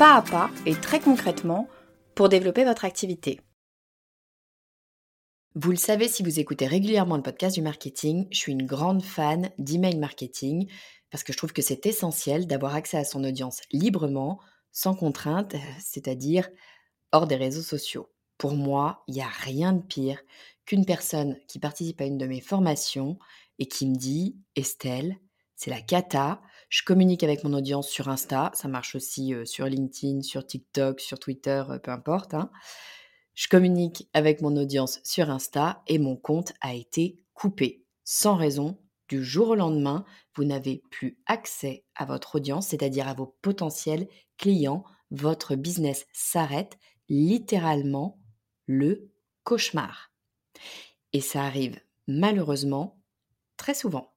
pas à pas et très concrètement pour développer votre activité. Vous le savez si vous écoutez régulièrement le podcast du marketing, je suis une grande fan d'email marketing parce que je trouve que c'est essentiel d'avoir accès à son audience librement, sans contrainte, c'est-à-dire hors des réseaux sociaux. Pour moi, il n'y a rien de pire qu'une personne qui participe à une de mes formations et qui me dit Estelle, c'est la cata, je communique avec mon audience sur Insta, ça marche aussi sur LinkedIn, sur TikTok, sur Twitter, peu importe. Hein. Je communique avec mon audience sur Insta et mon compte a été coupé sans raison. Du jour au lendemain, vous n'avez plus accès à votre audience, c'est-à-dire à vos potentiels clients. Votre business s'arrête littéralement le cauchemar. Et ça arrive malheureusement très souvent.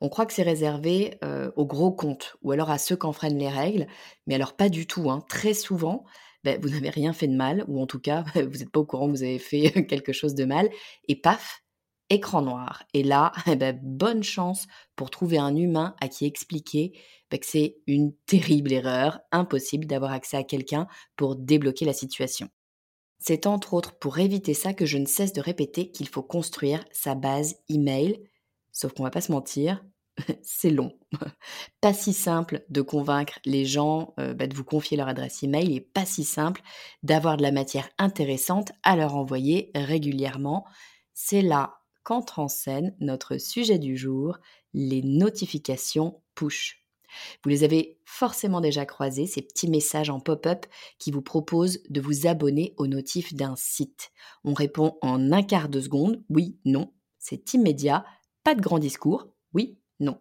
On croit que c'est réservé aux gros comptes ou alors à ceux qui enfreignent les règles, mais alors pas du tout. Hein. Très souvent, ben, vous n'avez rien fait de mal, ou en tout cas, vous n'êtes pas au courant que vous avez fait quelque chose de mal, et paf, écran noir. Et là, eh ben, bonne chance pour trouver un humain à qui expliquer ben, que c'est une terrible erreur, impossible d'avoir accès à quelqu'un pour débloquer la situation. C'est entre autres pour éviter ça que je ne cesse de répéter qu'il faut construire sa base email Sauf qu'on va pas se mentir, c'est long. pas si simple de convaincre les gens euh, bah, de vous confier leur adresse email et pas si simple d'avoir de la matière intéressante à leur envoyer régulièrement. C'est là qu'entre en scène notre sujet du jour, les notifications push. Vous les avez forcément déjà croisés, ces petits messages en pop-up qui vous proposent de vous abonner aux notifs d'un site. On répond en un quart de seconde, oui, non, c'est immédiat, pas de grand discours, oui, non.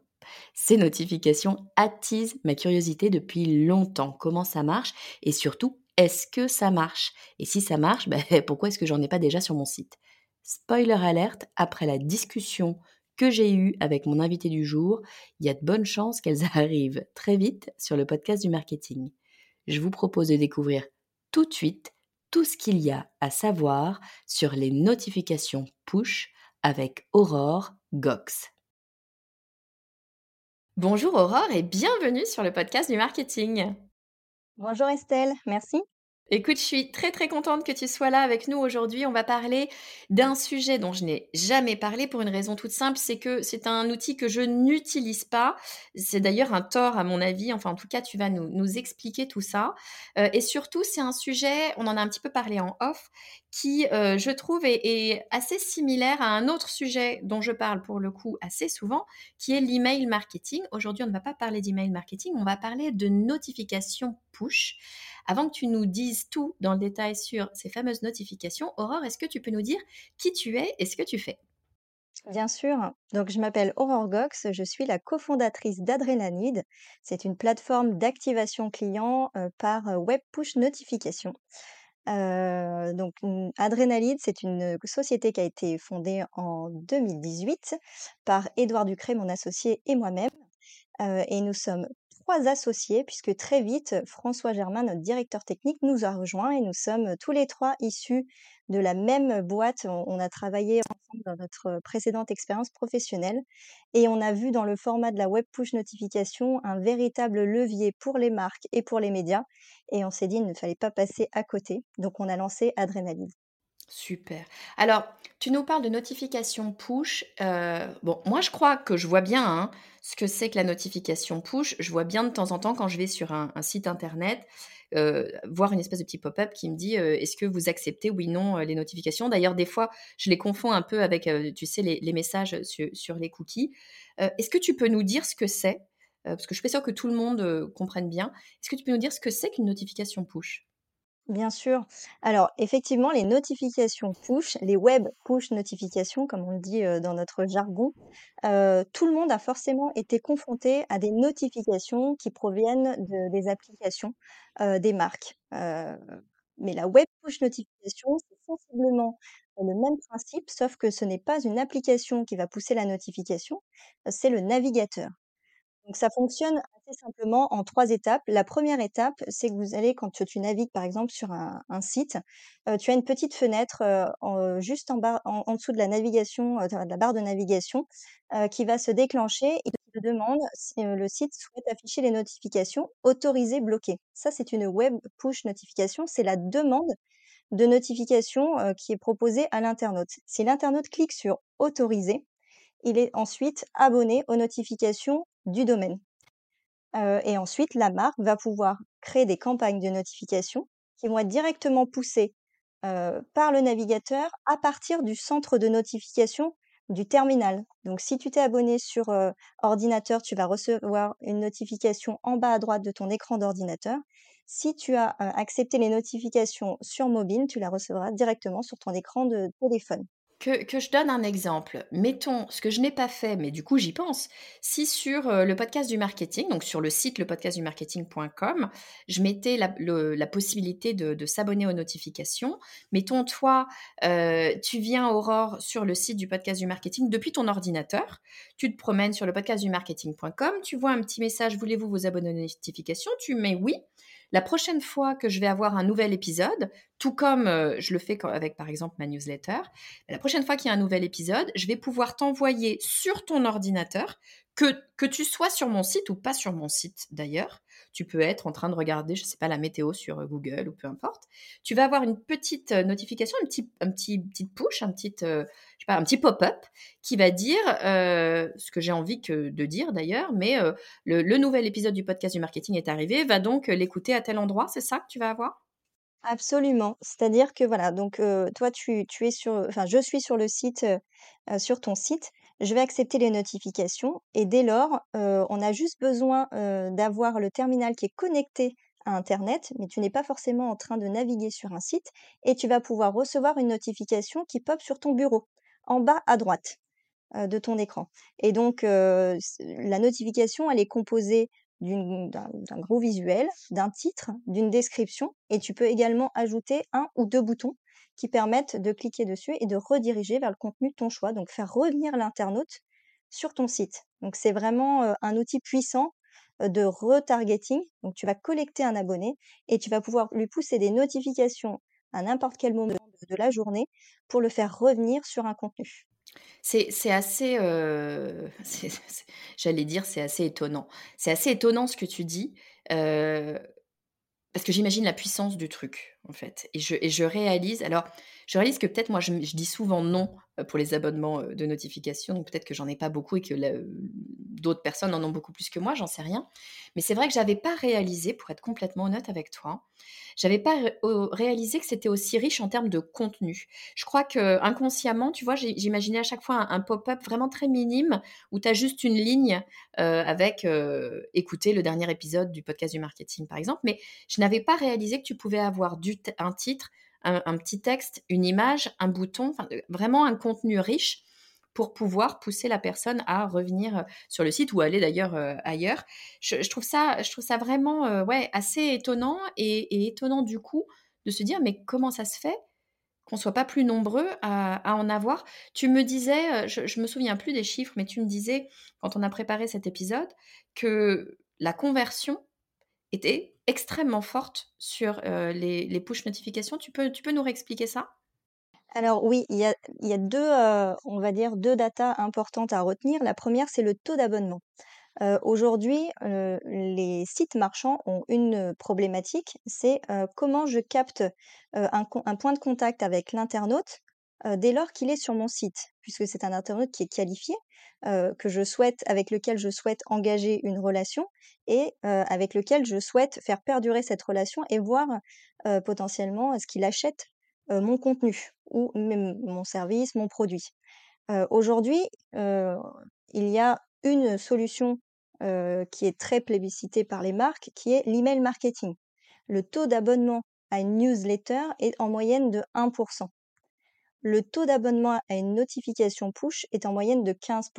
Ces notifications attisent ma curiosité depuis longtemps. Comment ça marche Et surtout, est-ce que ça marche? Et si ça marche, ben, pourquoi est-ce que j'en ai pas déjà sur mon site? Spoiler alerte, après la discussion que j'ai eue avec mon invité du jour, il y a de bonnes chances qu'elles arrivent très vite sur le podcast du marketing. Je vous propose de découvrir tout de suite tout ce qu'il y a à savoir sur les notifications push avec Aurore Gox. Bonjour Aurore et bienvenue sur le podcast du marketing. Bonjour Estelle, merci. Écoute, je suis très très contente que tu sois là avec nous aujourd'hui. On va parler d'un sujet dont je n'ai jamais parlé pour une raison toute simple, c'est que c'est un outil que je n'utilise pas. C'est d'ailleurs un tort à mon avis. Enfin, en tout cas, tu vas nous, nous expliquer tout ça. Euh, et surtout, c'est un sujet, on en a un petit peu parlé en off, qui, euh, je trouve, est, est, assez similaire à un autre sujet dont je parle pour le coup assez souvent, qui est l'email marketing. Aujourd'hui, on ne va pas parler d'email marketing, on va parler de notifications push. Avant que tu nous dises tout dans le détail sur ces fameuses notifications, Aurore, est-ce que tu peux nous dire qui tu es et ce que tu fais? Bien sûr. Donc, je m'appelle Aurore Gox, je suis la cofondatrice d'Adrénalide. C'est une plateforme d'activation client euh, par euh, Web Push Notification. Euh, donc, Adrénalide, c'est une société qui a été fondée en 2018 par Édouard Ducré, mon associé, et moi-même. et nous sommes trois associés, puisque très vite, François Germain, notre directeur technique, nous a rejoints et nous sommes tous les trois issus de la même boîte. On, a travaillé ensemble dans notre précédente expérience professionnelle et on a vu dans le format de la web push notification un véritable levier pour les marques et pour les médias et on s'est dit il ne fallait pas passer à côté. Donc on a lancé Adrénaline. Super. Alors, tu nous parles de notification push. Euh, bon, moi, je crois que je vois bien hein, ce que c'est que la notification push. Je vois bien de temps en temps quand je vais sur un, site internet, euh, voir une espèce de petit pop-up qui me dit euh, est-ce que vous acceptez oui non les notifications? D'ailleurs, des fois, je les confonds un peu avec, tu sais, les, messages sur, les cookies. est-ce que tu peux nous dire ce que c'est? Parce que je suis pas sûre que tout le monde comprenne bien. Est-ce que tu peux nous dire ce que c'est qu'une notification push? Bien sûr. Alors, effectivement, les notifications push, les web push notifications, comme on le dit dans notre jargon, tout le monde a forcément été confronté à des notifications qui proviennent de, des applications des marques. mais la web push notification, c'est sensiblement le même principe, sauf que ce n'est pas une application qui va pousser la notification, c'est le navigateur. Donc ça fonctionne assez simplement en trois étapes. La première étape, c'est que vous allez quand tu navigues par exemple sur un site, tu as une petite fenêtre, en juste en bas en dessous de la navigation, de la barre de navigation, qui va se déclencher et te demande si, le site souhaite afficher les notifications autorisées, bloquées. Ça, c'est une web push notification, c'est la demande de notification, qui est proposée à l'internaute. Si l'internaute clique sur autoriser, il est ensuite abonné aux notifications du domaine. et ensuite, la marque va pouvoir créer des campagnes de notification qui vont être directement poussées par le navigateur à partir du centre de notification du terminal. Donc, si tu t'es abonné sur ordinateur, tu vas recevoir une notification en bas à droite de ton écran d'ordinateur. Si tu as accepté les notifications sur mobile, tu la recevras directement sur ton écran de téléphone. Que, je donne un exemple. Mettons, ce que je n'ai pas fait, mais du coup j'y pense, si sur euh, le podcast du marketing, donc sur le site lepodcastdumarketing.com, je mettais la, possibilité de, s'abonner aux notifications. Mettons, toi, euh, tu viens, Aurore, sur le site du podcast du marketing depuis ton ordinateur, tu te promènes sur le podcastdumarketing.com, tu vois un petit message, voulez-vous vous abonner aux notifications Tu mets oui. La prochaine fois que je vais avoir un nouvel épisode, tout comme euh, je le fais avec par exemple ma newsletter, la prochaine fois qu'il y a un nouvel épisode, je vais pouvoir t'envoyer sur ton ordinateur, que, que tu sois sur mon site ou pas sur mon site d'ailleurs, tu peux être en train de regarder, je ne sais pas, la météo sur euh, Google ou peu importe. Tu vas avoir une petite euh, notification, un petit, un petit petite push, un petit, euh, je sais pas, un petit pop-up qui va dire ce que j'ai envie que, de dire d'ailleurs, mais le, nouvel épisode du podcast du marketing est arrivé, va donc l'écouter à tel endroit, c'est ça que tu vas avoir? Absolument. C'est-à-dire que voilà, donc toi tu, tu es sur, enfin je suis sur le site, sur ton site je vais accepter les notifications et dès lors, on a juste besoin d'avoir le terminal qui est connecté à Internet, mais tu n'es pas forcément en train de naviguer sur un site et tu vas pouvoir recevoir une notification qui pop sur ton bureau, en bas à droite de ton écran. Et donc, la notification, elle est composée d'un gros visuel, d'un titre, d'une description, et tu peux également ajouter un ou deux boutons qui permettent de cliquer dessus et de rediriger vers le contenu de ton choix, donc faire revenir l'internaute sur ton site. Donc c'est vraiment un outil puissant de retargeting. Donc tu vas collecter un abonné et tu vas pouvoir lui pousser des notifications à n'importe quel moment de la journée pour le faire revenir sur un contenu. C'est assez, j'allais dire, c'est assez étonnant. C'est assez étonnant ce que tu dis, parce que j'imagine la puissance du truc, en fait. Et je, réalise, alors, je réalise que peut-être moi, je, dis souvent non pour les abonnements de notification, donc peut-être que j'en ai pas beaucoup et que d'autres personnes en ont beaucoup plus que moi, j'en sais rien. Mais c'est vrai que j'avais pas réalisé, pour être complètement honnête avec toi, j'avais pas réalisé que c'était aussi riche en termes de contenu. Je crois que inconsciemment, tu vois, j'imaginais à chaque fois un, pop-up vraiment très minime où tu as juste une ligne avec écouter le dernier épisode du podcast du marketing, par exemple, mais je n'avais pas réalisé que tu pouvais avoir un titre, un, petit texte, une image, un bouton, vraiment un contenu riche pour pouvoir pousser la personne à revenir sur le site ou aller d'ailleurs ailleurs. Je, trouve ça, je trouve ça vraiment ouais, assez étonnant et, étonnant du coup de se dire mais comment ça se fait qu'on soit pas plus nombreux à, en avoir? Tu me disais, je, je me souviens plus des chiffres, mais tu me disais quand on a préparé cet épisode que la conversion était extrêmement forte sur les, push notifications. Tu peux, nous réexpliquer ça? Alors oui, il y a il y a 2, heu, on va dire 2 datas importantes à retenir. La première, c'est le taux d'abonnement. Aujourd'hui, les sites marchands ont une, problématique, c'est, comment je capte, un point de contact avec l'internaute, heu, dès lors qu'il est sur mon site. Puisque c'est un internaute qui est qualifié, heu, que je souhaite avec lequel je souhaite engager une relation et heu, avec lequel je souhaite faire perdurer cette relation et voir, potentiellement, est-ce qu'il achète, mon contenu ou même mon service, mon produit. Aujourd'hui, il y a une solution, qui est très plébiscitée par les marques, qui est l'email marketing. Le taux d'abonnement à une newsletter est en moyenne de 1 Le taux d'abonnement à une notification push est en moyenne de 15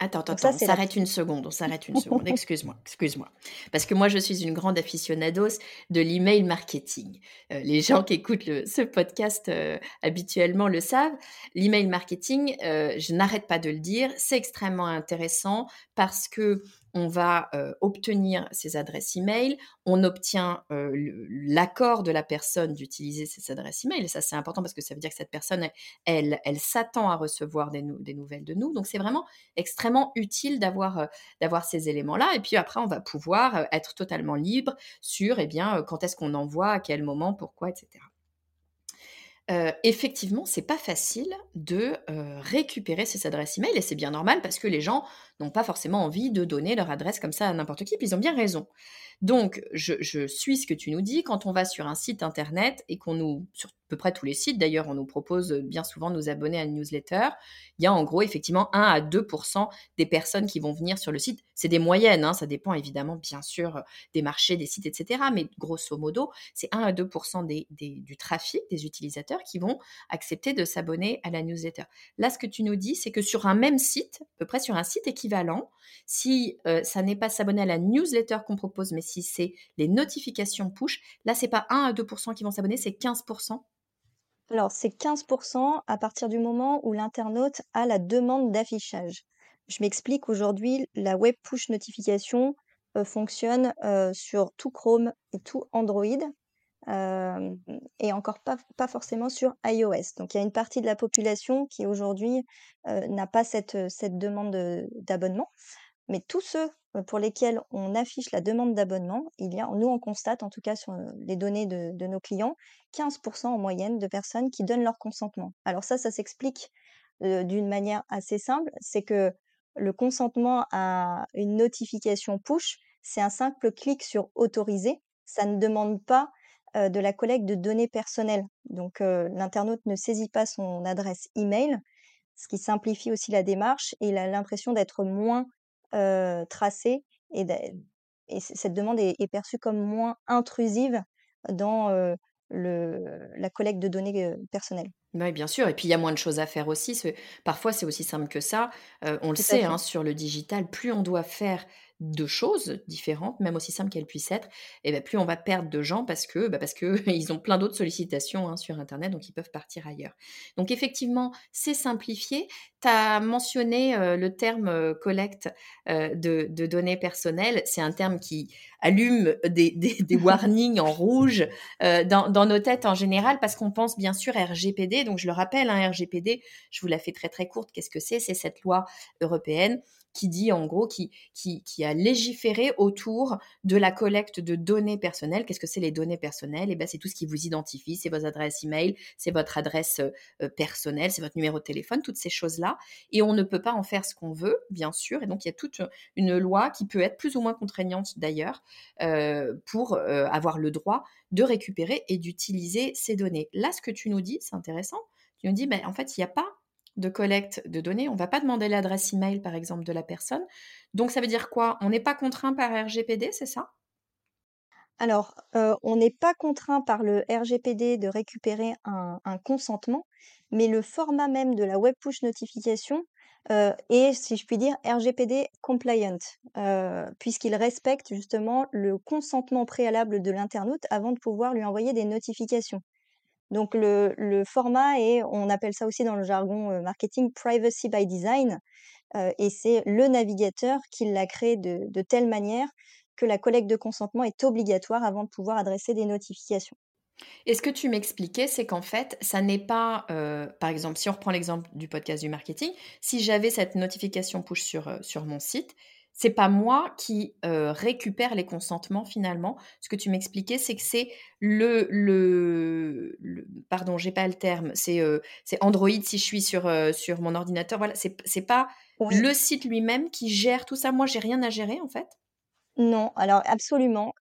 Attends, attends, ça, on la s'arrête une seconde, on s'arrête une seconde. Excuse-moi, excuse-moi. Parce que moi, je suis une grande aficionados de l'email marketing. Euh, les gens qui écoutent le- ce podcast euh, habituellement le savent. L'email marketing, euh, je n'arrête pas de le dire, c'est extrêmement intéressant parce que on va euh, obtenir ces adresses email, on obtient euh, l'accord de la personne d'utiliser ces adresses email. Ça, c'est important parce que ça veut dire que cette personne, elle, elle, s'attend à recevoir des, nou- des nouvelles de nous. Donc, c'est vraiment extrêmement utile d'avoir euh, ces éléments-là. Et puis après, on va pouvoir être totalement libre sur eh bien, quand est-ce qu'on envoie, à quel moment, pourquoi, etc. Euh, effectivement, c'est pas facile de récupérer ces adresses email et c'est bien normal parce que les gens n'ont pas forcément envie de donner leur adresse comme ça à n'importe qui, puis ils ont bien raison. Donc, je, suis ce que tu nous dis. Quand on va sur un site internet et qu'on nous, sur à peu près tous les sites d'ailleurs, on nous propose bien souvent de nous abonner à une newsletter, il y a en gros effectivement 1 à 2% des personnes qui vont venir sur le site. C'est des moyennes, hein, ça dépend évidemment bien sûr des marchés, des sites, etc. Mais grosso modo, c'est 1 à 2 des, des, du trafic des utilisateurs qui vont accepter de s'abonner à la newsletter. Là, ce que tu nous dis, c'est que sur un même site, à peu près sur un site équivalent, si euh, ça n'est pas s'abonner à la newsletter qu'on propose, mais si c'est les notifications push, là, c'est pas 1 à 2% qui vont s'abonner, c'est 15% alors c'est 15% à partir du moment où l'internaute a la demande d'affichage. Je m'explique, aujourd'hui, la web push notification, heu, fonctionne, heu, sur tout Chrome et tout Android. Hem et encore pas forcément sur iOS. Donc il y a une partie de la population qui aujourd'hui, heu, n'a pas cette, cette demande, d'abonnement. Mais tous ceux, pour lesquels on affiche la demande d'abonnement, nous on constate en tout cas sur, les données de nos clients, 15% en moyenne de personnes qui donnent leur consentement. Alors ça, ça s'explique, d'une manière assez simple, c'est que le consentement à une notification push, c'est un simple clic sur autoriser. Ça ne demande pas, heu, de la collecte de données personnelles. Donc heu, l'internaute ne saisit pas son adresse email, ce qui simplifie aussi la démarche et il a l'impression d'être moins, heu, tracé et cette demande est est perçue comme moins intrusive dans, le la collecte de données, personnelles. Oui, bien sûr. Et puis, il y a moins de choses à faire aussi. Parfois, c'est aussi simple que ça. Euh, on le Tout sait, hein, sur le digital, plus on doit faire de choses différentes, même aussi simples qu'elles puissent être, et ben, plus on va perdre de gens parce que, bah, parce que ils ont plein d'autres sollicitations hein, sur Internet, donc ils peuvent partir ailleurs. Donc, effectivement, c'est simplifié. Tu as mentionné euh, le terme euh, collecte euh, de, de données personnelles. C'est un terme qui allume des, des, des warnings en rouge euh, dans, dans, nos têtes en général parce qu'on pense bien sûr RGPD. Donc je le rappelle, hein, RGPD, je vous la fais très très courte. Qu'est-ce que c'est? C'est cette loi européenne qui dit en gros, qui, qui, qui, a légiféré autour de la collecte de données personnelles. Qu'est-ce que c'est les données personnelles? Et eh ben, c'est tout ce qui vous identifie, c'est vos adresses email, c'est votre adresse euh, personnelle, c'est votre numéro de téléphone, toutes ces choses-là. Et on ne peut pas en faire ce qu'on veut, bien sûr. Et donc il y a toute une loi qui peut être plus ou moins contraignante d'ailleurs euh, pour euh, avoir le droit de récupérer et d'utiliser ces données. Là, ce que tu nous dis, c'est intéressant. Tu nous dis, ben, en fait, il n'y a pas de collecte de données. On ne va pas demander l'adresse email, par exemple, de la personne. Donc, ça veut dire quoi? On n'est pas contraint par RGPD, c'est ça? Alors, heu, on n'est pas contraint par le RGPD de récupérer un consentement, mais le format même de la web push notification, heu, est, si je puis dire, RGPD compliant, heu, puisqu'il respecte justement le consentement préalable de l'internaute avant de pouvoir lui envoyer des notifications. Donc le le format est on appelle ça aussi dans le jargon, heu, marketing privacy by design, heu et c'est le navigateur qui l'a créé de de telle manière que la collecte de consentement est obligatoire avant de pouvoir adresser des notifications. Et ce que tu m'expliquais, c'est qu'en fait, ça n'est pas, heu, par exemple, si on reprend l'exemple du podcast du marketing, si j'avais cette notification push sur, sur mon site, c'est pas moi qui, récupère les consentements finalement. Ce que tu m'expliquais, c'est que c'est le le le pardon, j'ai pas le terme, c'est, c'est Android si je suis sur, sur mon ordinateur, voilà, c'est c'est pas Oui. le site lui-même qui gère tout ça. Moi, j'ai rien à gérer en fait? Non, alors absolument.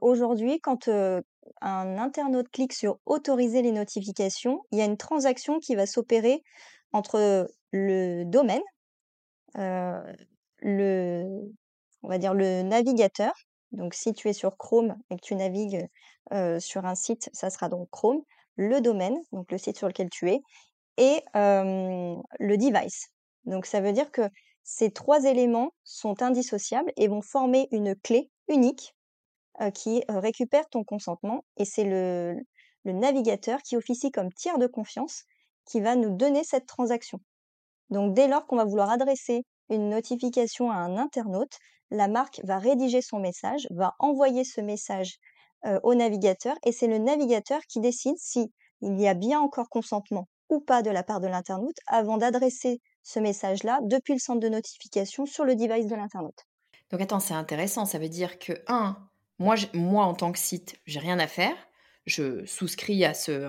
Aujourd'hui, quand, un internaute clique sur «Autoriser les notifications», il y a une transaction qui va s'opérer entre le domaine, le on va dire le navigateur. Donc si tu es sur Chrome et que tu navigues, sur un site, ça sera donc Chrome, le domaine, donc le site sur lequel tu es et le device. Donc ça veut dire que ces 3 éléments sont indissociables et vont former une clé unique, qui, récupère ton consentement et c'est le le navigateur qui officie comme tiers de confiance qui va nous donner cette transaction. Donc dès lors qu'on va vouloir adresser une notification à un internaute, la marque va rédiger son message, va envoyer ce message, au navigateur et c'est le navigateur qui décide si il y a bien encore consentement ou pas de la part de l'internaute avant d'adresser ce message-là depuis le centre de notification sur le device de l'internaute. Donc attends, c'est intéressant. Ça veut dire que, un, moi, moi en tant que site, j'ai rien à faire. Je souscris à, ce,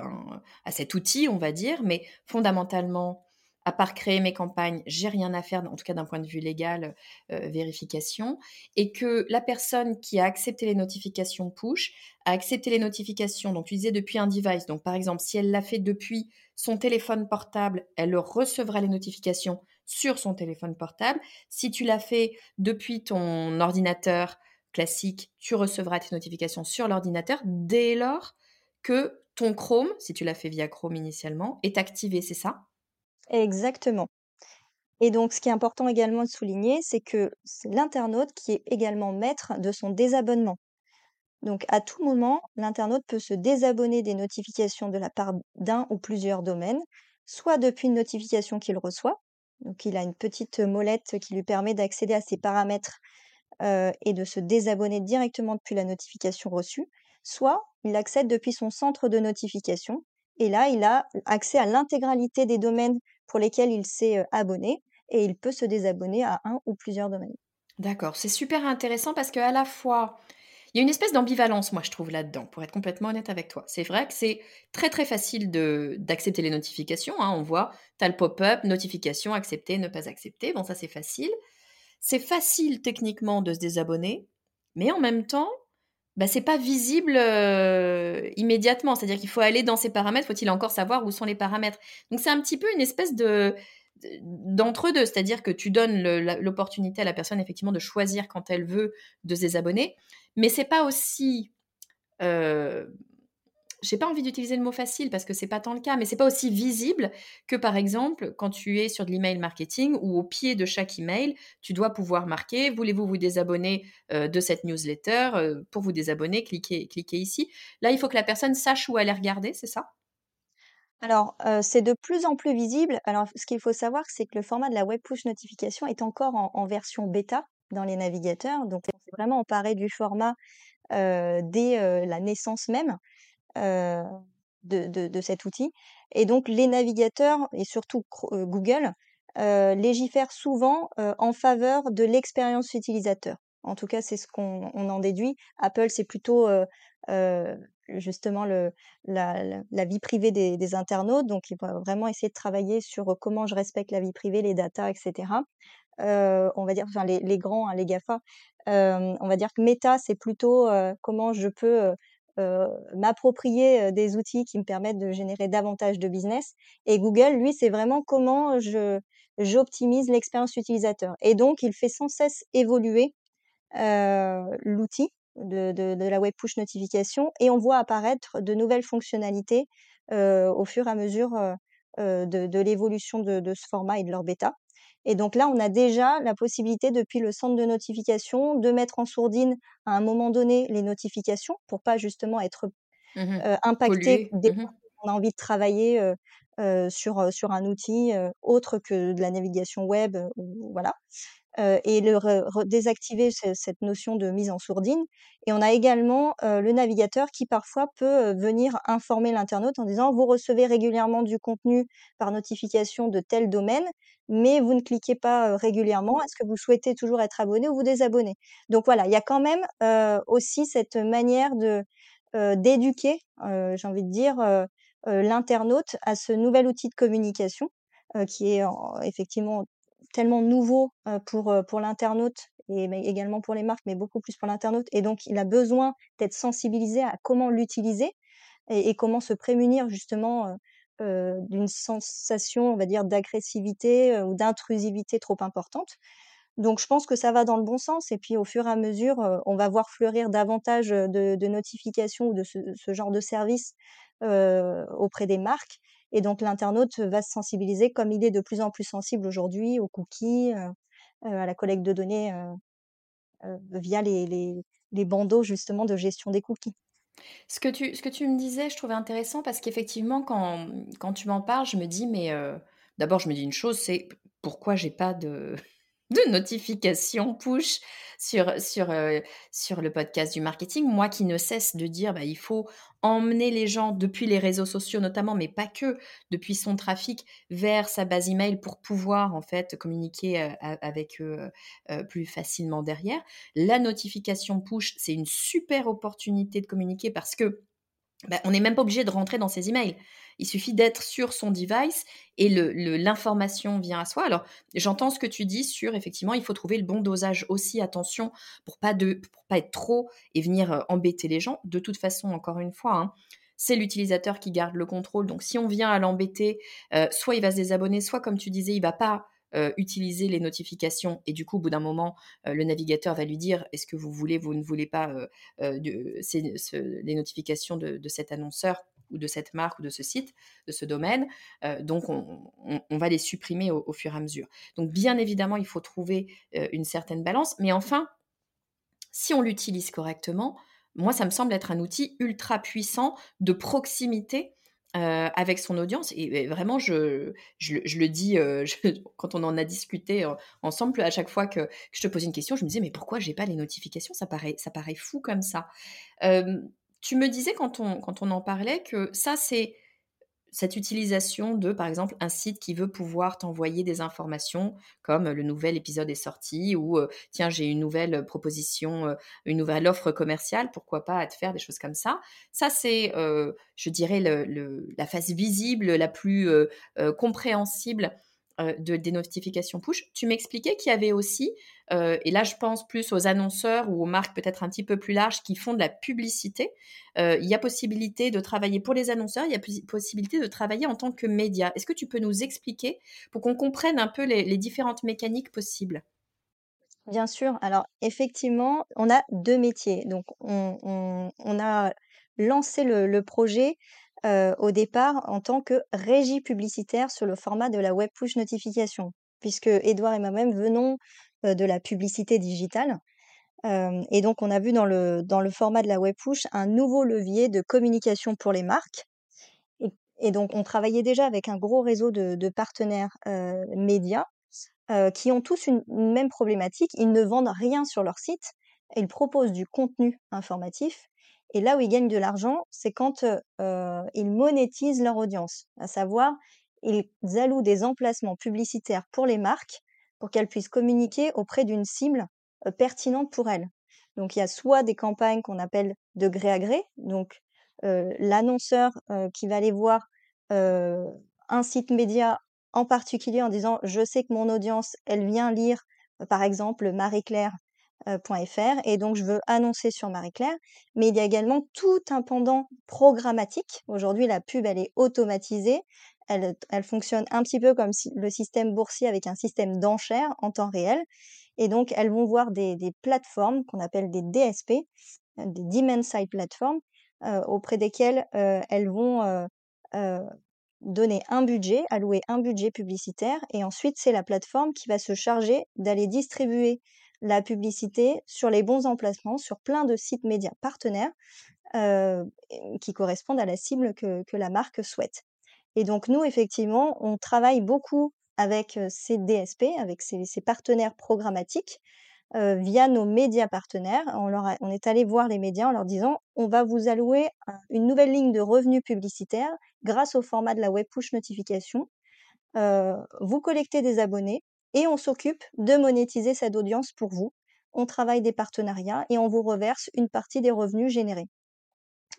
à cet outil, on va dire, mais fondamentalement, à part créer mes campagnes, j'ai rien à faire, en tout cas d'un point de vue légal, euh, vérification. Et que la personne qui a accepté les notifications push a accepté les notifications, donc tu disais depuis un device. Donc par exemple, si elle l'a fait depuis son téléphone portable, elle recevra les notifications sur son téléphone portable. Si tu l'as fait depuis ton ordinateur classique, tu recevras tes notifications sur l'ordinateur dès lors que ton Chrome, si tu l'as fait via Chrome initialement, est activé, c'est ça? Exactement et donc ce qui est important également de souligner, c'est que c'est l'internaute qui est également maître de son désabonnement. Donc à tout moment, l'internaute peut se désabonner des notifications de la part d'un ou plusieurs domaines, soit depuis une notification qu'il reçoit, donc il a une petite molette qui lui permet d'accéder à ses paramètres euh, et de se désabonner directement depuis la notification reçue, soit il accède depuis son centre de notification et là, il a accès à l'intégralité des domaines pour lesquels il s'est abonné et il peut se désabonner à un ou plusieurs domaines. D'accord, c'est super intéressant parce qu'à la fois, il y a une espèce d'ambivalence, moi, je trouve, là-dedans, pour être complètement honnête avec toi. C'est vrai que c'est très, très facile d'accepter les notifications. hein. On voit, tu as le pop-up, notification, accepter, ne pas accepter. Bon, ça, c'est facile. C'est facile techniquement de se désabonner, mais en même temps, bah, c'est pas visible euh, immédiatement. C'est-à-dire qu'il faut aller dans ses paramètres, faut-il encore savoir où sont les paramètres? Donc c'est un petit peu une espèce de d'entre-deux, c'est-à-dire que tu donnes l'opportunité à la personne effectivement de choisir quand elle veut de se désabonner, mais c'est pas aussi euh, j'ai pas envie d'utiliser le mot facile parce que c'est pas tant le cas, mais c'est pas aussi visible que par exemple quand tu es sur de l'email marketing où au pied de chaque email, tu dois pouvoir marquer voulez-vous vous désabonner euh, de cette newsletter Euh, Pour vous désabonner, cliquez, cliquez ici. Là, il faut que la personne sache où aller regarder, c'est ça? Alors, heu, c'est de plus en plus visible. Alors, ce qu'il faut savoir, c'est que le format de la web push notification est encore en version bêta dans les navigateurs. Donc, on s'est vraiment emparé du format, dès, la naissance même, heu, de de cet outil et donc les navigateurs et surtout heu, Google, heu, légifèrent souvent, en faveur de l'expérience utilisateur. En tout cas, c'est ce qu'on on en déduit. Apple, c'est plutôt, justement le la la vie privée des internautes, donc il va vraiment essayer de travailler sur, comment je respecte la vie privée, les datas et cetera. Heu, on va dire enfin les les grands, hein, les GAFA, on va dire que Meta, c'est plutôt, comment je peux, heu, m'approprier, des outils qui me permettent de générer davantage de business et Google, lui, c'est vraiment comment je j'optimise l'expérience utilisateur et donc il fait sans cesse évoluer, heu, l'outil de de de la web push notification et on voit apparaître de nouvelles fonctionnalités, heu, au fur et à mesure, heu, de de l'évolution de ce format et de leur bêta et donc là, on a déjà la possibilité depuis le centre de notification de mettre en sourdine à un moment donné les notifications pour pas justement être, Mhm. heu, impacté dès lors qu'on a envie de travailler, heu heu, sur, sur un outil, autre que de la navigation web, voilà et le re re désactiver ce cette notion de mise en sourdine et on a également, heu, le navigateur qui parfois peut, venir informer l'internaute en disant: «Vous recevez régulièrement du contenu par notification de tel domaine, mais vous ne cliquez pas, régulièrement. Est-ce que vous souhaitez toujours être abonné ou vous désabonner?» donc voilà, il y a quand même, heu, aussi cette manière de, d'éduquer, j'ai envie de dire, l'internaute à ce nouvel outil de communication, qui est en effectivement tellement nouveau, pour, pour l'internaute et également pour les marques, mais beaucoup plus pour l'internaute et donc il a besoin d'être sensibilisé à comment l'utiliser et comment se prémunir justement, d'une sensation, on va dire, d'agressivité, ou d'intrusivité trop importante. Donc je pense que ça va dans le bon sens et puis au fur et à mesure, on va voir fleurir davantage, de notifications ou de ce genre de service, heu, auprès des marques et donc l'internaute va se sensibiliser comme il est de plus en plus sensible aujourd'hui aux cookies, heu heu, à la collecte de données, heu, via les les les bandeaux justement de gestion des cookies. Ce que tu ce que tu me disais, je trouvais intéressant parce qu'effectivement quand, quand tu m'en parles, je me dis mais d'abord je me dis une chose, c'est pourquoi j'ai pas de de notification push sur sur, le podcast du marketing? Moi qui ne cesse de dire, bah, il faut emmener les gens depuis les réseaux sociaux notamment, mais pas que, depuis son trafic vers sa base email pour pouvoir en fait communiquer, heu, a avec eux, heu, plus facilement derrière. La notification push, c'est une super opportunité de communiquer parce que, bah, on n'est même pas obligé de rentrer dans ses emails. Il suffit d'être sur son device et l'information vient à soi. Alors, j'entends ce que tu dis sur effectivement, il faut trouver le bon dosage aussi, attention, pour pas pas être trop et venir, heu, embêter les gens. De toute façon, encore une fois, hein, c'est l'utilisateur qui garde le contrôle. Donc si on vient à l'embêter, heu, soit il va se désabonner, soit comme tu disais, il va pas, heu, utiliser les notifications et du coup, au bout d'un moment, le navigateur va lui dire: «Est-ce que vous voulez, vous ne voulez pas, les notifications de cet annonceur? Ou de cette marque ou de ce site, de ce domaine?» heu, donc on va les supprimer au fur et à mesure. Donc bien évidemment, il faut trouver, heu, une certaine balance, mais enfin, si on l'utilise correctement, moi, ça me semble être un outil ultra puissant de proximité, heu, avec son audience et vraiment je je le dis, quand on en a discuté, ensemble, à chaque fois que que je te posais une question, je me disais: «Mais pourquoi j'ai pas les notifications?» ça paraît ça paraît fou comme ça. Tu me disais quand on quand on en parlait que ça, c'est cette utilisation de, par exemple, un site qui veut pouvoir t'envoyer des informations comme, le nouvel épisode est sorti ou, tiens, j'ai une nouvelle, proposition, une nouvelle offre commerciale, pourquoi pas à te faire des choses comme ça. Ça, c'est, je dirais le la face visible, la plus, compréhensible, de des notifications push. Tu m'expliquais qu'il y avait aussi, heu, et là je pense plus aux annonceurs ou aux marques peut-être un petit peu plus larges qui font de la publicité. Heu, il y a possibilité de travailler pour les annonceurs, il y a possi possibilité de travailler en tant que média. Est-ce que tu peux nous expliquer pour qu'on comprenne un peu les différentes mécaniques possibles? Bien sûr, alors effectivement, on a 2 métiers. Donc on a lancé le projet, heu, au départ en tant que régie publicitaire sur le format de la web push notification. Puisque Édouard et moi-même venons, heu, de la publicité digitale, hem et donc on a vu dans le dans le format de la web push un nouveau levier de communication pour les marques et donc on travaillait déjà avec un gros réseau de partenaires, médias qui ont tous une même problématique. Ils ne vendent rien sur leur site. Ils proposent du contenu informatif et là où ils gagnent de l'argent, c'est quand, heu, ils monétisent leur audience. À savoir, ils allouent des emplacements publicitaires pour les marques, pour qu'elles puissent communiquer auprès d'une cible, pertinente pour elles. Donc il y a soit des campagnes qu'on appelle de gré à gré, donc l'annonceur, qui va aller voir, un site média en particulier en disant: «Je sais que mon audience, elle vient lire, par exemple, Marie-Claire, .fr et donc je veux annoncer sur Marie-Claire». Mais il y a également tout un pendant programmatique. Aujourd'hui, la pub, elle est automatisée. Elle elle fonctionne un petit peu comme le système boursier avec un système d'enchères en temps réel et donc elles vont voir des des plateformes qu'on appelle des DSP, heu, des Demand Side Platform, heu, auprès desquelles, elles vont, donner un budget, allouer un budget publicitaire et ensuite c'est la plateforme qui va se charger d'aller distribuer la publicité sur les bons emplacements, sur plein de sites médias partenaires, et qui correspondent à la cible que la marque souhaite. Et donc nous, effectivement, on travaille beaucoup avec, ses DSP, avec ses partenaires programmatiques, heu, via nos médias partenaires. On est allé voir les médias en leur disant: «On va vous allouer un une nouvelle ligne de revenus publicitaires grâce au format de la web push notification. Vous collectez des abonnés et on s'occupe de monétiser cette audience pour vous. On travaille des partenariats et on vous reverse une partie des revenus générés».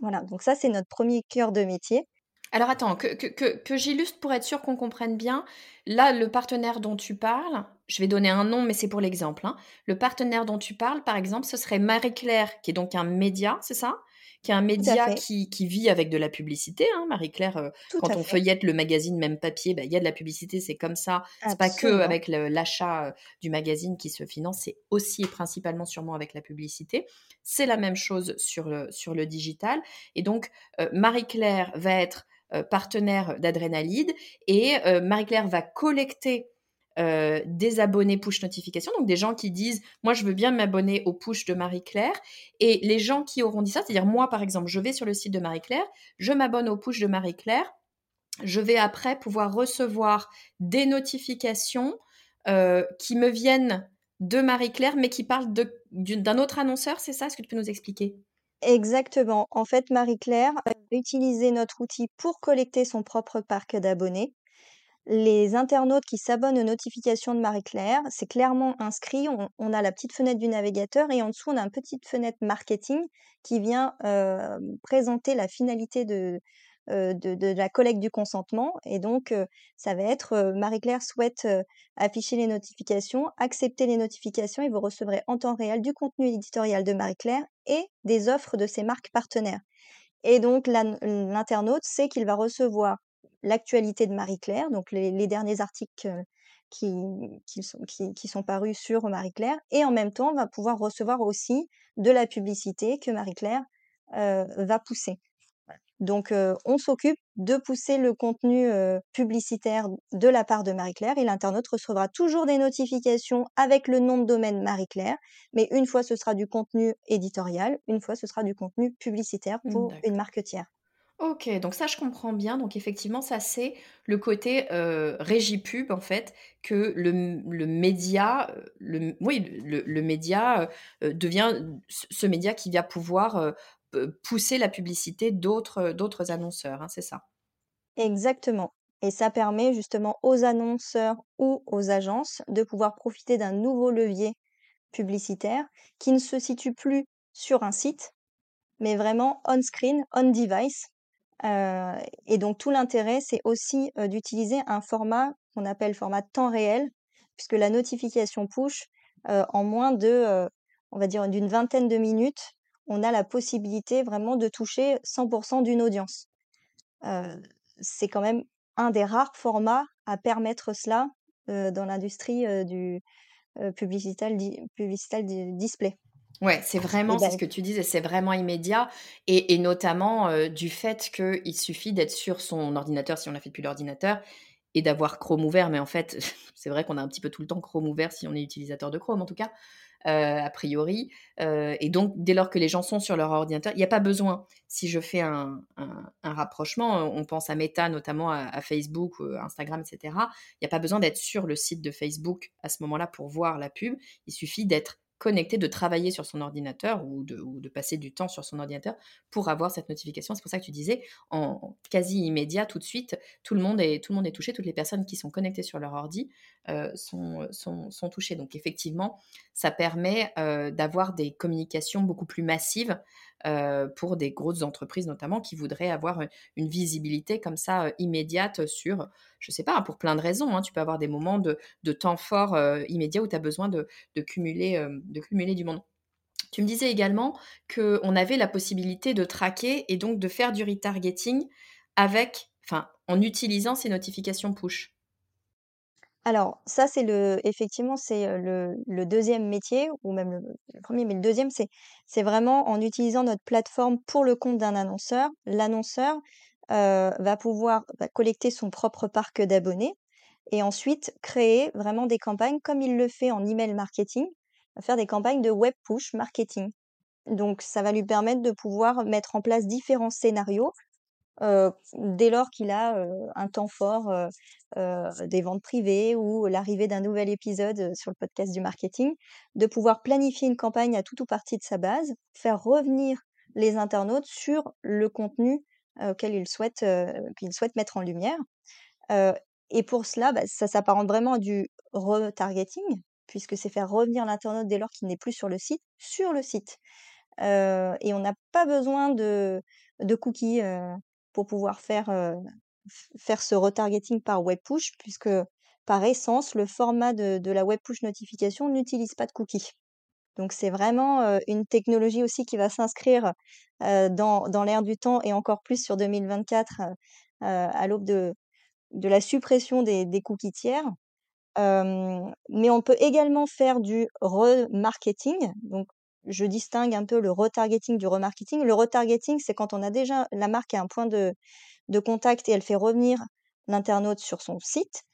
Voilà, donc ça, c'est notre premier cœur de métier. Alors attends, que que que j'illustre pour être sûr qu'on comprenne bien. Là, le partenaire dont tu parles, je vais donner un nom, mais c'est pour l'exemple, hein. Le partenaire dont tu parles, par exemple, ce serait Marie Claire, qui est donc un média, c'est ça? Qui est un média qui qui vit avec de la publicité, hein. Marie Claire, heu, tout quand on fait, feuillette le magazine, même papier, bah, il y a de la publicité, c'est comme ça. C'est pas que avec l'achat, heu, du magazine qui se finance, c'est aussi et principalement sûrement avec la publicité. C'est la même chose sur le sur le digital et donc, heu, Marie Claire va être partenaire d'Adrénalide et Marie-Claire va collecter, heu, des abonnés push notification, donc des gens qui disent: «Moi, je veux bien m'abonner au push de Marie-Claire» et les gens qui auront dit ça, c'est-à-dire moi, par exemple, je vais sur le site de Marie-Claire, je m'abonne au push de Marie-Claire, je vais après pouvoir recevoir des notifications, heu, qui me viennent de Marie-Claire, mais qui parlent d'un autre annonceur, c'est ça? Est-ce que tu peux nous expliquer? Exactement. En fait, Marie-Claire, heu, va utiliser notre outil pour collecter son propre parc d'abonnés. Les internautes qui s'abonnent aux notifications de Marie-Claire, c'est clairement inscrit. On a la petite fenêtre du navigateur et en dessous, on a une petite fenêtre marketing qui vient, hem, présenter la finalité de, heu, de de la collecte du consentement et donc heu, ça va être, Marie-Claire souhaite, afficher les notifications, accepter les notifications et vous recevrez en temps réel du contenu éditorial de Marie-Claire et des offres de ses marques partenaires. Et donc l'internaute sait qu'il va recevoir l'actualité de Marie-Claire, donc les les derniers articles, heu, qui qui sont qui qui sont parus sur Marie-Claire et en même temps va pouvoir recevoir aussi de la publicité que Marie-Claire, heu, va pousser. Donc heu, on s'occupe de pousser le contenu, publicitaire de la part de Marie-Claire et l'internaute recevra toujours des notifications avec le nom de domaine Marie-Claire, mais une fois ce sera du contenu éditorial, une fois ce sera du contenu publicitaire Mmh, pour une d'accord. OK, donc ça, je comprends bien. Donc effectivement, ça, c'est le côté, heu, régie pub, en fait, que le média, oui, le média, devient ce média qui va pouvoir, pousser la publicité d'autres, annonceurs, hein, c'est ça? Exactement et ça permet justement aux annonceurs ou aux agences de pouvoir profiter d'un nouveau levier publicitaire qui ne se situe plus sur un site, mais vraiment on screen, et donc tout l'intérêt, c'est aussi, d'utiliser un format qu'on appelle format temps réel, puisque la notification push, en moins de, on va dire d'une vingtaine de minutes, on a la possibilité vraiment de toucher 100% d'une audience. C'est quand même un des rares formats à permettre cela, dans l'industrie, du, publicital di publicital di display Ouais, c'est vraiment c'est ce que tu disais, c'est vraiment immédiat et et notamment, heu, du fait qu'il suffit d'être sur son ordinateur, si on l'a fait depuis l'ordinateur et d'avoir Chrome ouvert. Mais en fait, c'est vrai qu'on a un petit peu tout le temps Chrome ouvert si on est utilisateur de Chrome en tout cas, heu, a priori, heu et donc dès lors que les gens sont sur leur ordinateur, il y a pas besoin. Si je fais un un un rapprochement, on pense à Meta, notamment à à Facebook, Instagram et cetera. Il y a pas besoin d'être sur le site de Facebook à ce moment-là pour voir la pub. Il suffit d'être connecté, de travailler sur son ordinateur ou de passer du temps sur son ordinateur pour avoir cette notification. C'est pour ça que tu disais en quasi immédiat, tout de suite, tout le monde est touché, toutes les personnes qui sont connectées sur leur ordi, heu, sont, sont sont touchées. Donc effectivement, ça permet, heu, d'avoir des communications beaucoup plus massives, heu, pour des grosses entreprises notamment qui voudraient avoir, une visibilité comme ça, immédiate sur, je sais pas, pour plein de raisons, hein. Tu peux avoir des moments de temps fort, heu, immédiats où tu as besoin de cumuler du monde. Tu me disais également qu'on avait la possibilité de traquer et donc de faire du retargeting avec enfin, en utilisant ces notifications push. Alors ça, c'est le effectivement, c'est, le le 2 métier ou même le 1 mais le deuxième, c'est vraiment en utilisant notre plateforme pour le compte d'un annonceur. L'annonceur, va pouvoir, bah, collecter son propre parc d'abonnés et ensuite créer vraiment des campagnes comme il le fait en email marketing, faire des campagnes de web push marketing. Donc ça va lui permettre de pouvoir mettre en place différents scénarios heu, dès lors qu'il a, heu, un temps fort, heu, des ventes privées ou l'arrivée d'un nouvel épisode, sur le podcast du marketing, de pouvoir planifier une campagne à tout ou partie de sa base, faire revenir les internautes sur le contenu, auquel il souhaite, heu, qu'il souhaite mettre en lumière. Et pour cela, bah, ça s'apparente vraiment à du retargeting, puisque c'est faire revenir l'internaute dès lors qu'il n'est plus sur le site, sur le site. Et on n'a pas besoin de cookies, pour pouvoir faire, heu, f faire ce retargeting par web push puisque, par essence, le format de la web push notification n'utilise pas de cookies. Donc c'est vraiment, heu, une technologie aussi qui va s'inscrire, heu, dans dans l'air du temps et encore plus sur 2024, heu heu, à l'aube de de la suppression des des cookies tiers. Mais on peut également faire du remarketing. Donc je distingue un peu le retargeting du remarketing. Le retargeting, c'est quand on a déjà la marque a un point de de contact et elle fait revenir l'internaute sur son site.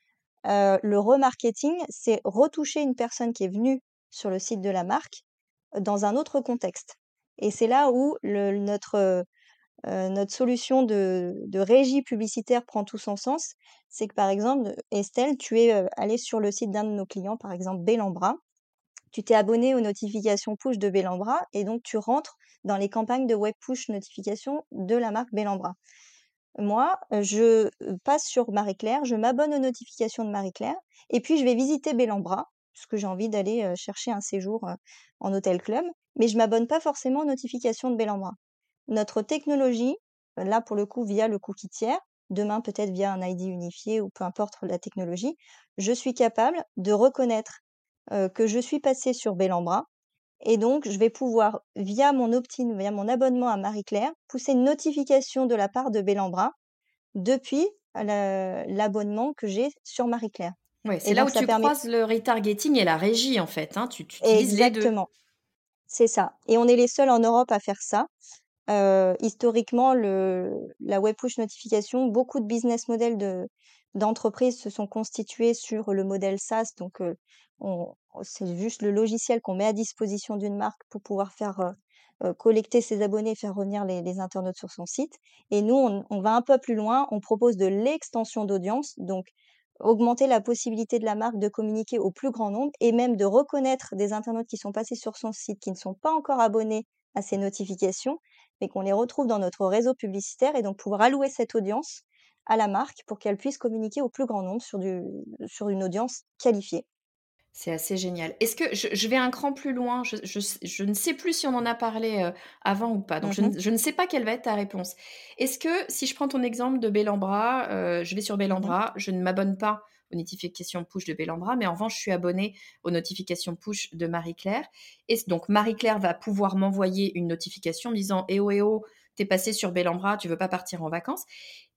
Heu, le remarketing, c'est retoucher une personne qui est venue sur le site de la marque, dans un autre contexte et c'est là où notre, Heu, notre solution de de régie publicitaire prend tout son sens. C'est que, par exemple, Estelle, tu es, allée sur le site d'un de nos clients, par exemple Bellambra. Tu t'es abonnée aux notifications push de Bellambra et donc tu rentres dans les campagnes de web push notification de la marque Bellambra. Moi, je, heu, passe sur Marie-Claire, je m'abonne aux notifications de Marie-Claire et puis je vais visiter Bellambra, parce que j'ai envie d'aller, heu, chercher un séjour, heu, en hôtel club, mais je m'abonne pas forcément aux notifications de Bellambra. Notre technologie, là pour le coup via le cookie tiers, demain peut-être via un ID unifié ou peu importe la technologie, je suis capable de reconnaître, heu, que je suis passée sur Bellambra. Et donc je vais pouvoir via mon opt-in, via mon abonnement à Marie-Claire, pousser une notification de la part de Bellambra depuis l'abonnement que j'ai sur Marie-Claire. Ouais, et c'est là donc où tu permet croises le retargeting et la régie, en fait, hein, tu tu utilises les 2. exactement, c'est ça. Et on est les seuls en Europe à faire ça. Heu, historiquement, le la web push notification, beaucoup de business models de d'entreprises se sont constitués sur le modèle SaaS, donc heu, on c'est juste le logiciel qu'on met à disposition d'une marque pour pouvoir faire, heu, collecter ses abonnés et faire revenir les internautes sur son site. Et nous, on on va un peu plus loin, on propose de l'extension d'audience, donc augmenter la possibilité de la marque de communiquer au plus grand nombre et même de reconnaître des internautes qui sont passés sur son site, qui ne sont pas encore abonnés à ces notifications mais qu'on les retrouve dans notre réseau publicitaire et donc pouvoir allouer cette audience à la marque pour qu'elle puisse communiquer au plus grand nombre sur du sur une audience qualifiée. C'est assez génial. Est-ce que je je vais un cran plus loin, je je s je ne sais plus si on en a parlé, heu, avant ou pas, donc je Mmh ne je ne sais pas quelle va être ta réponse. Est-ce que si je prends ton exemple de Bellambra, heu, je vais sur Mmh Bellambra, je ne m'abonne pas aux notifications push de Bellambra, mais en revanche, je suis abonnée aux notifications push de Marie-Claire et donc Marie-Claire va pouvoir m'envoyer une notification me disant: «Eh oh, eh oh, tu es passée sur Bellambra, tu veux pas partir en vacances?»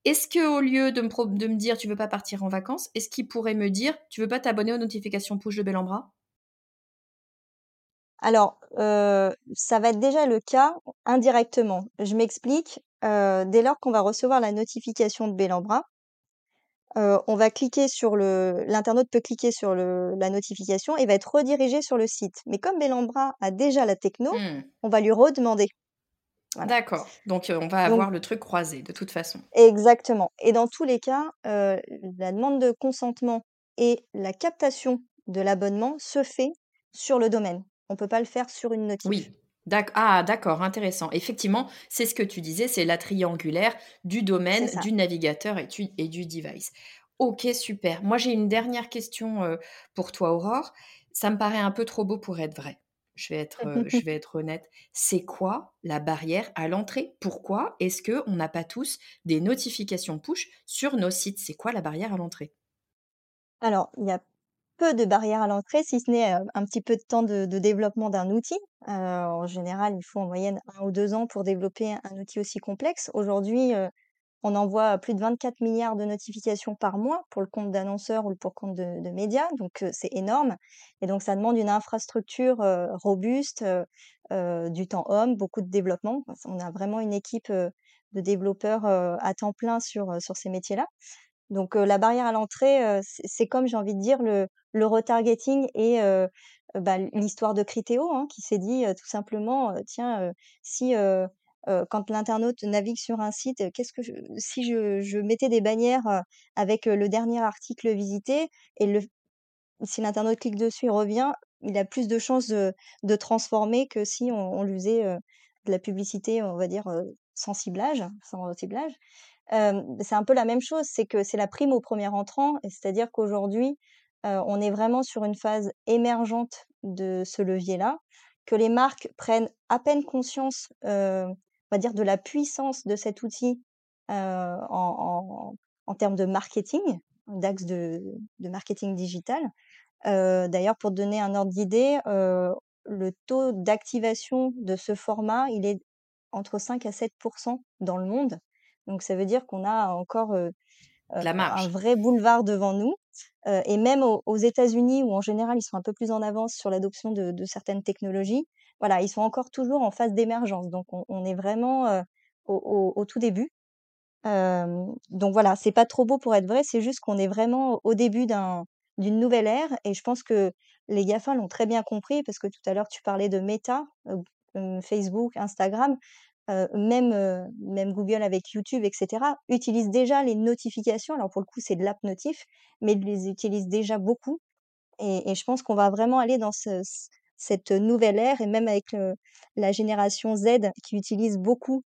Est-ce qu'au lieu de me pro de me dire: «Tu veux pas partir en vacances», est-ce qu'il pourrait me dire: «Tu veux pas t'abonner aux notifications push de Bellambra?» Alors, heu, ça va être déjà le cas indirectement. Je m'explique, heu, dès lors qu'on va recevoir la notification de Bellambra, heu, on va cliquer sur le l'internaute peut cliquer sur le la notification et va être redirigé sur le site. Mais comme Bellambra a déjà la techno, Mmh, on va lui redemander. Voilà. d'accord, donc on va Donc avoir le truc croisé de toute façon. Exactement et dans tous les cas, la demande de consentement et la captation de l'abonnement se fait sur le domaine. On peut pas le faire sur une notif. Oui, ah d'accord, intéressant. Effectivement, c'est ce que tu disais, c'est la triangulaire du domaine, du navigateur et tu et du device. OK, super. Moi, j'ai une dernière question, pour toi, Aurore. Ça me paraît un peu trop beau pour être vrai. Je vais être, heu, je vais être honnête. C'est quoi la barrière à l'entrée? Pourquoi est-ce qu'on n'a pas tous des notifications push sur nos sites? C'est quoi la barrière à l'entrée? Alors, il y a peu de barrières à l'entrée, si ce n'est, heu, un petit peu de temps de développement d'un outil. Heu, en général, il faut en moyenne un ou 2 ans pour développer un outil aussi complexe. Aujourd'hui, on envoie plus de 24 milliards de notifications par mois pour le compte d'annonceurs ou pour le compte de médias, donc c'est énorme et donc ça demande une infrastructure, robuste, du temps homme, beaucoup de développement. On a vraiment une équipe, de développeurs, à temps plein sur, sur ces métiers-là. Donc la barrière à l'entrée, c'est comme j'ai envie de dire le le retargeting et bah, l'histoire de Criteo, hein, qui s'est dit, tout simplement, «Tiens, si, heu quand l'internaute navigue sur un site, qu'est-ce que si je mettais des bannières, avec, le dernier article visité et si l'internaute clique dessus et revient, il a plus de chances de de transformer que si on on de la publicité, on va dire, sans ciblage, c'est un peu la même chose, c'est que c'est la prime au premier entrant c'est-à-dire qu'aujourd'hui, on est vraiment sur une phase émergente de ce levier-là, que les marques prennent à peine conscience, on va dire de la puissance de cet outil, en en termes de marketing, d'axe de de marketing digital. d'ailleurs pour donner un ordre d'idée, le taux d'activation de ce format, il est entre 5 à 7% dans le monde. Donc ça veut dire qu'on a encore, un vrai boulevard devant nous. et même aux États-Unis où en général ils sont un peu plus en avance sur l'adoption de certaines technologies, voilà, ils sont encore toujours en phase d'émergence. Donc on est vraiment, au tout début. donc voilà, c'est pas trop beau pour être vrai, c'est juste qu'on est vraiment au début d'une nouvelle ère et je pense que les GAFA l'ont très bien compris parce que tout à l'heure tu parlais de Meta, Facebook, Instagram. Euh, même, euh, même Google avec YouTube, etc., utilisent déjà les notifications. Alors pour le coup, c'est de l'app notif, mais ils les utilisent déjà beaucoup. Et, je pense qu'on va vraiment aller dans cette nouvelle ère, et même avec la génération Z qui utilise beaucoup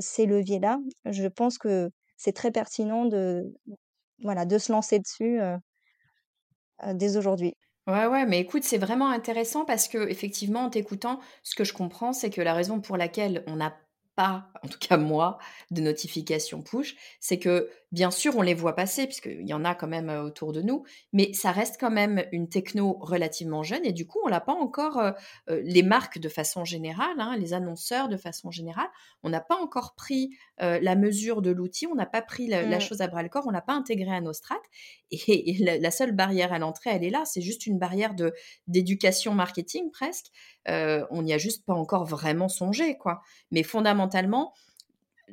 ces leviers-là, je pense que c'est très pertinent de, voilà, de se lancer dessus dès aujourd'hui. Ouais, ouais, mais écoute, c'est vraiment intéressant parce que effectivement, en t'écoutant, ce que je comprends, c'est que la raison pour laquelle on n'a pas, en tout cas moi, de notifications push, c'est que bien sûr on les voit passer puisqu'il y en a quand même autour de nous, mais ça reste quand même une techno relativement jeune et du coup on l'a pas encore, les marques de façon générale, hein, les annonceurs de façon générale, on n'a pas encore pris la mesure de l'outil, on n'a pas pris la, mmh. chose à bras le corps, on l'a pas intégré à nos strates et, la, seule barrière à l'entrée, elle est là, c'est juste une barrière de d'éducation marketing presque. on n'y a juste pas encore vraiment songé quoi. Mais fondamentalement,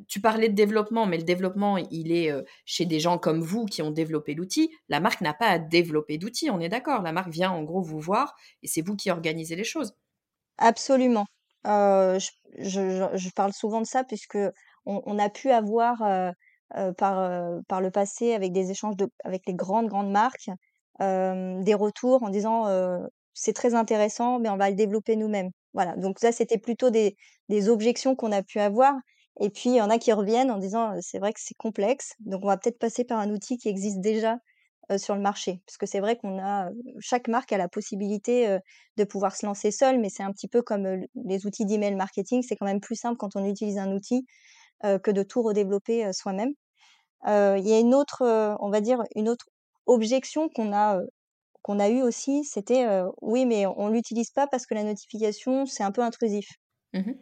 tu parlais de développement, mais le développement, il est chez des gens comme vous qui ont développé l'outil. La marque n'a pas à développer d'outils, on est d'accord. La marque vient en gros vous voir et c'est vous qui organisez les choses. Absolument. je, parle souvent de ça puisque on, a pu avoir par, par le passé avec des échanges de, avec les grandes, grandes marques des retours en disant c'est très intéressant, mais on va le développer nous-mêmes. Voilà, donc ça, c'était plutôt des, des objections qu'on a pu avoir. Et puis, il y en a qui reviennent en disant, c'est vrai que c'est complexe, donc on va peut-être passer par un outil qui existe déjà sur le marché. Parce que c'est vrai qu'on a, chaque marque a la possibilité de pouvoir se lancer seule, mais c'est un petit peu comme les outils d'email marketing, c'est quand même plus simple quand on utilise un outil que de tout redévelopper soi-même. Il y a une autre, on va dire, une autre objection qu'on a, qu'on a eue aussi, c'était, oui, mais on l'utilise pas parce que la notification, c'est un peu intrusif. Mmh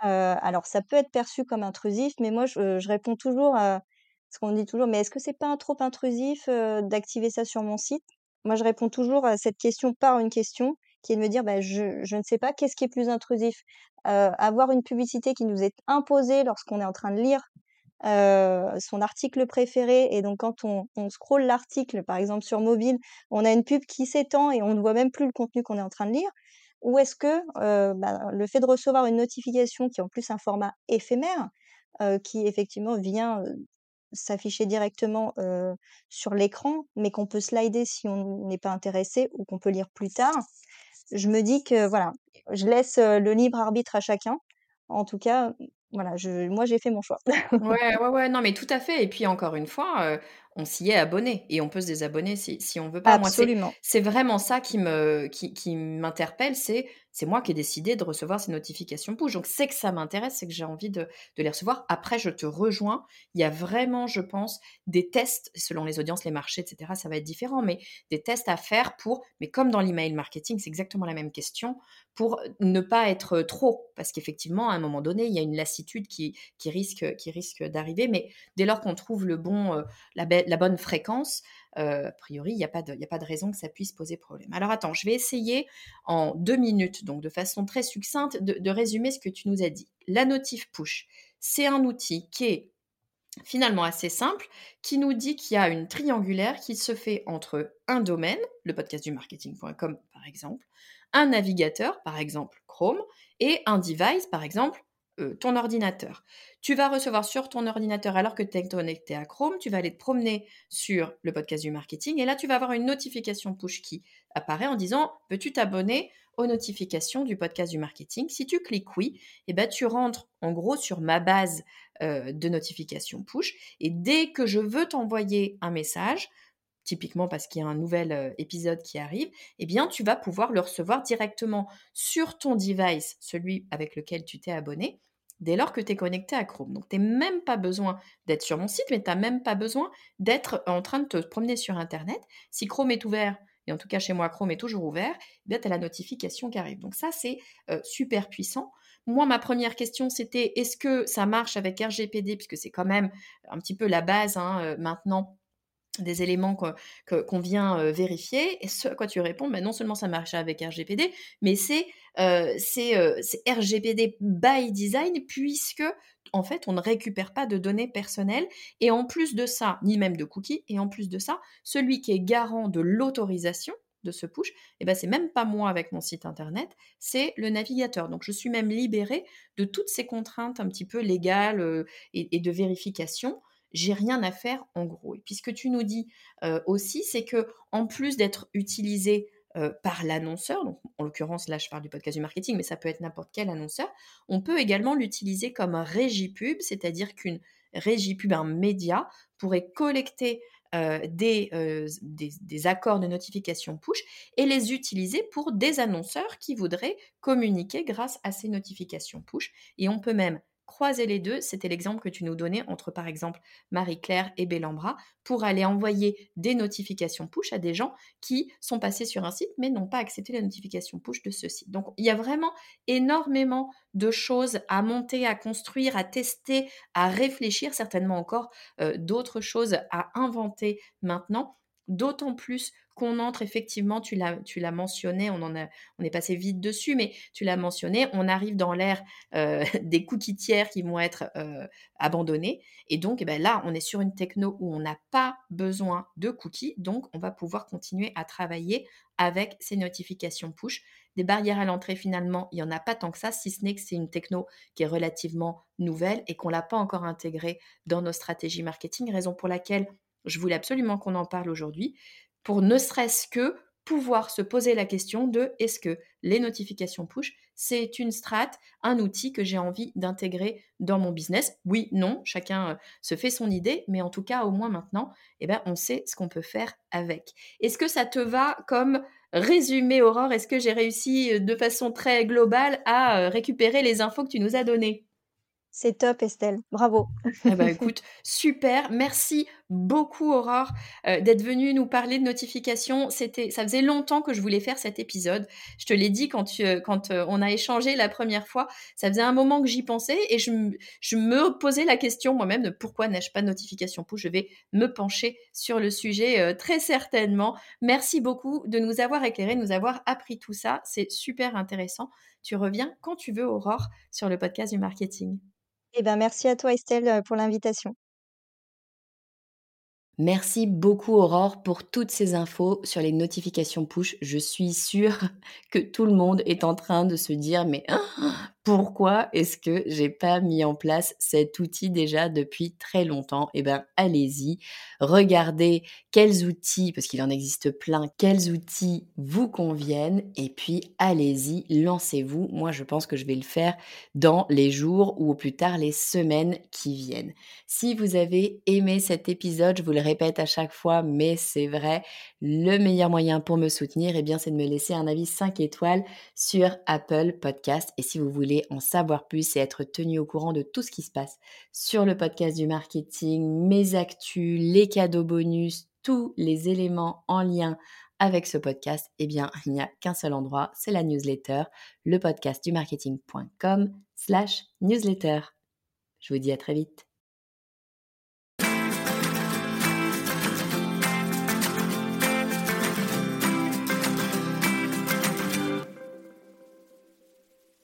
alors ça peut être perçu comme intrusif, mais moi je, réponds toujours à ce qu'on dit toujours: «Mais est-ce que c'est pas trop intrusif, d'activer ça sur mon site?» moi je réponds toujours à cette question par une question, qui est de me dire: «Bah, je ne sais pas, qu'est-ce qui est plus intrusif? avoir une publicité qui nous est imposée lorsqu'on est en train de lire, son article préféré et donc quand on on scrolle l'article, par exemple sur mobile, on a une pub qui s'étend et on ne voit même plus le contenu qu'on est en train de lire?» Ou est-ce que bah, le fait de recevoir une notification qui est en plus un format éphémère, qui effectivement vient s'afficher directement sur l'écran, mais qu'on peut slider si on n'est pas intéressé ou qu'on peut lire plus tard, je me dis que voilà, je laisse le libre arbitre à chacun. En tout cas, voilà, moi j'ai fait mon choix. ouais, ouais, ouais, non, mais tout à fait. Et puis encore une fois, on s'y est abonné et on peut se désabonner si, si on veut pas. Absolument. C'est vraiment ça qui me qui, qui m'interpelle, c'est c'est moi qui ai décidé de recevoir ces notifications push. Donc c'est que ça m'intéresse, c'est que j'ai envie de, de, les recevoir. Après, je te rejoins. Il y a vraiment, je pense, des tests selon les audiences, les marchés, etc. Ça va être différent, mais des tests à faire pour. Mais comme dans l'email marketing, c'est exactement la même question pour ne pas être trop, parce qu'effectivement, à un moment donné, il y a une lassitude qui, qui risque, qui risque d'arriver. Mais dès lors qu'on trouve le bon, euh, la, la bonne fréquence, euh, a priori, il n'y a, pas de, de raison que ça puisse poser problème. Alors attends, je vais essayer en deux minutes, donc de façon très succincte, de, résumer ce que tu nous as dit. La notif push, c'est un outil qui est finalement assez simple, qui nous dit qu'il y a une triangulaire qui se fait entre un domaine, le podcast du marketing.com par exemple, un navigateur, par exemple Chrome, et un device, par exemple euh, ton ordinateur. Tu vas recevoir sur ton ordinateur, alors que tu es connecté à Chrome, tu vas aller te promener sur le podcast du marketing et là, tu vas avoir une notification push qui apparaît en disant Peux-tu t'abonner aux notifications du podcast du marketing? Si tu cliques oui, eh ben, tu rentres en gros sur ma base euh, de notifications push et dès que je veux t'envoyer un message, typiquement parce qu'il y a un nouvel euh, épisode qui arrive, eh bien, tu vas pouvoir le recevoir directement sur ton device, celui avec lequel tu t'es abonné, dès lors que tu es connecté à Chrome. Donc, tu n'as même pas besoin d'être sur mon site, mais tu n'as même pas besoin d'être en train de te promener sur Internet. Si Chrome est ouvert, et en tout cas chez moi, Chrome est toujours ouvert, eh tu as la notification qui arrive. Donc ça, c'est euh, super puissant. Moi, ma première question, c'était est-ce que ça marche avec RGPD, puisque c'est quand même un petit peu la base hein, euh, maintenant des éléments qu'on vient vérifier. Et ce à quoi tu réponds, ben non seulement ça marche avec RGPD, mais c'est RGPD by design, puisque en fait, on ne récupère pas de données personnelles. Et en plus de ça, ni même de cookies, et en plus de ça, celui qui est garant de l'autorisation de ce push, eh ben, c'est même pas moi avec mon site internet, c'est le navigateur. Donc je suis même libérée de toutes ces contraintes un petit peu légales et de vérification j'ai rien à faire en gros. Et puis ce que tu nous dis aussi, c'est que en plus d'être utilisé par l'annonceur, donc en l'occurrence là je parle du podcast du marketing, mais ça peut être n'importe quel annonceur, on peut également l'utiliser comme un régie-pub, c'est-à-dire qu'une régie-pub, un média, pourrait collecter des, des, accords de notification push et les utiliser pour des annonceurs qui voudraient communiquer grâce à ces notifications push. Et on peut même croiser les deux, c'était l'exemple que tu nous donnais entre par exemple Marie-Claire et Bellambra, pour aller envoyer des notifications push à des gens qui sont passés sur un site mais n'ont pas accepté la notification push de ce site. Donc il y a vraiment énormément de choses à monter, à construire, à tester, à réfléchir, certainement encore euh, d'autres choses à inventer maintenant, d'autant plus qu'on entre effectivement, tu l'as, mentionné, on, est passé vite dessus, mais tu l'as mentionné, on arrive dans l'ère euh, des cookies tiers qui vont être euh, abandonnés. Et donc, eh ben là, on est sur une techno où on n'a pas besoin de cookies, donc on va pouvoir continuer à travailler avec ces notifications push. Des barrières à l'entrée, finalement, il n'y en a pas tant que ça, si ce n'est que c'est une techno qui est relativement nouvelle et qu'on ne l'a pas encore intégrée dans nos stratégies marketing, raison pour laquelle je voulais absolument qu'on en parle aujourd'hui pour ne serait-ce que pouvoir se poser la question de est-ce que les notifications push, c'est une strat, un outil que j'ai envie d'intégrer dans mon business? Oui, non, chacun euh, se fait son idée, mais en tout cas, au moins maintenant, eh ben, on sait ce qu'on peut faire avec. Est-ce que ça te va comme résumé, Aurore? Est-ce que j'ai réussi euh, de façon très globale à euh, récupérer les infos que tu nous as données? C'est top, Estelle. Bravo. Eh ben, écoute, super. Merci beaucoup, Aurore, euh, d'être venue nous parler de notifications. C'était, ça faisait longtemps que je voulais faire cet épisode. Je te l'ai dit quand, euh, quand euh, on a échangé la première fois. Ça faisait un moment que j'y pensais et je, je me posais la question moi-même de pourquoi n'ai-je pas de notification push. Je vais me pencher sur le sujet très certainement. Merci beaucoup de nous avoir éclairé, de nous avoir appris tout ça. C'est super intéressant. Tu reviens quand tu veux, Aurore, sur le podcast du marketing. Eh ben, merci à toi Estelle, pour l'invitation. Merci beaucoup Aurore pour toutes ces infos sur les notifications push. Je suis sûre que tout le monde est en train de se dire mais pourquoi est-ce que j'ai pas mis en place cet outil déjà depuis très longtemps? Eh bien, allez-y, regardez quels outils, parce qu'il en existe plein, quels outils vous conviennent, et puis allez-y, lancez-vous. Moi, je pense que je vais le faire dans les jours ou au plus tard les semaines qui viennent. Si vous avez aimé cet épisode, je vous le répète à chaque fois, mais c'est vrai, le meilleur moyen pour me soutenir, eh bien, c'est de me laisser un avis 5 étoiles sur Apple Podcast. Et si vous voulez en savoir plus et être tenu au courant de tout ce qui se passe sur le podcast du marketing, mes actus, les cadeaux bonus, tous les éléments en lien avec ce podcast, eh bien, il n'y a qu'un seul endroit, c'est la newsletter, le podcast du marketing.com slash newsletter. Je vous dis à très vite.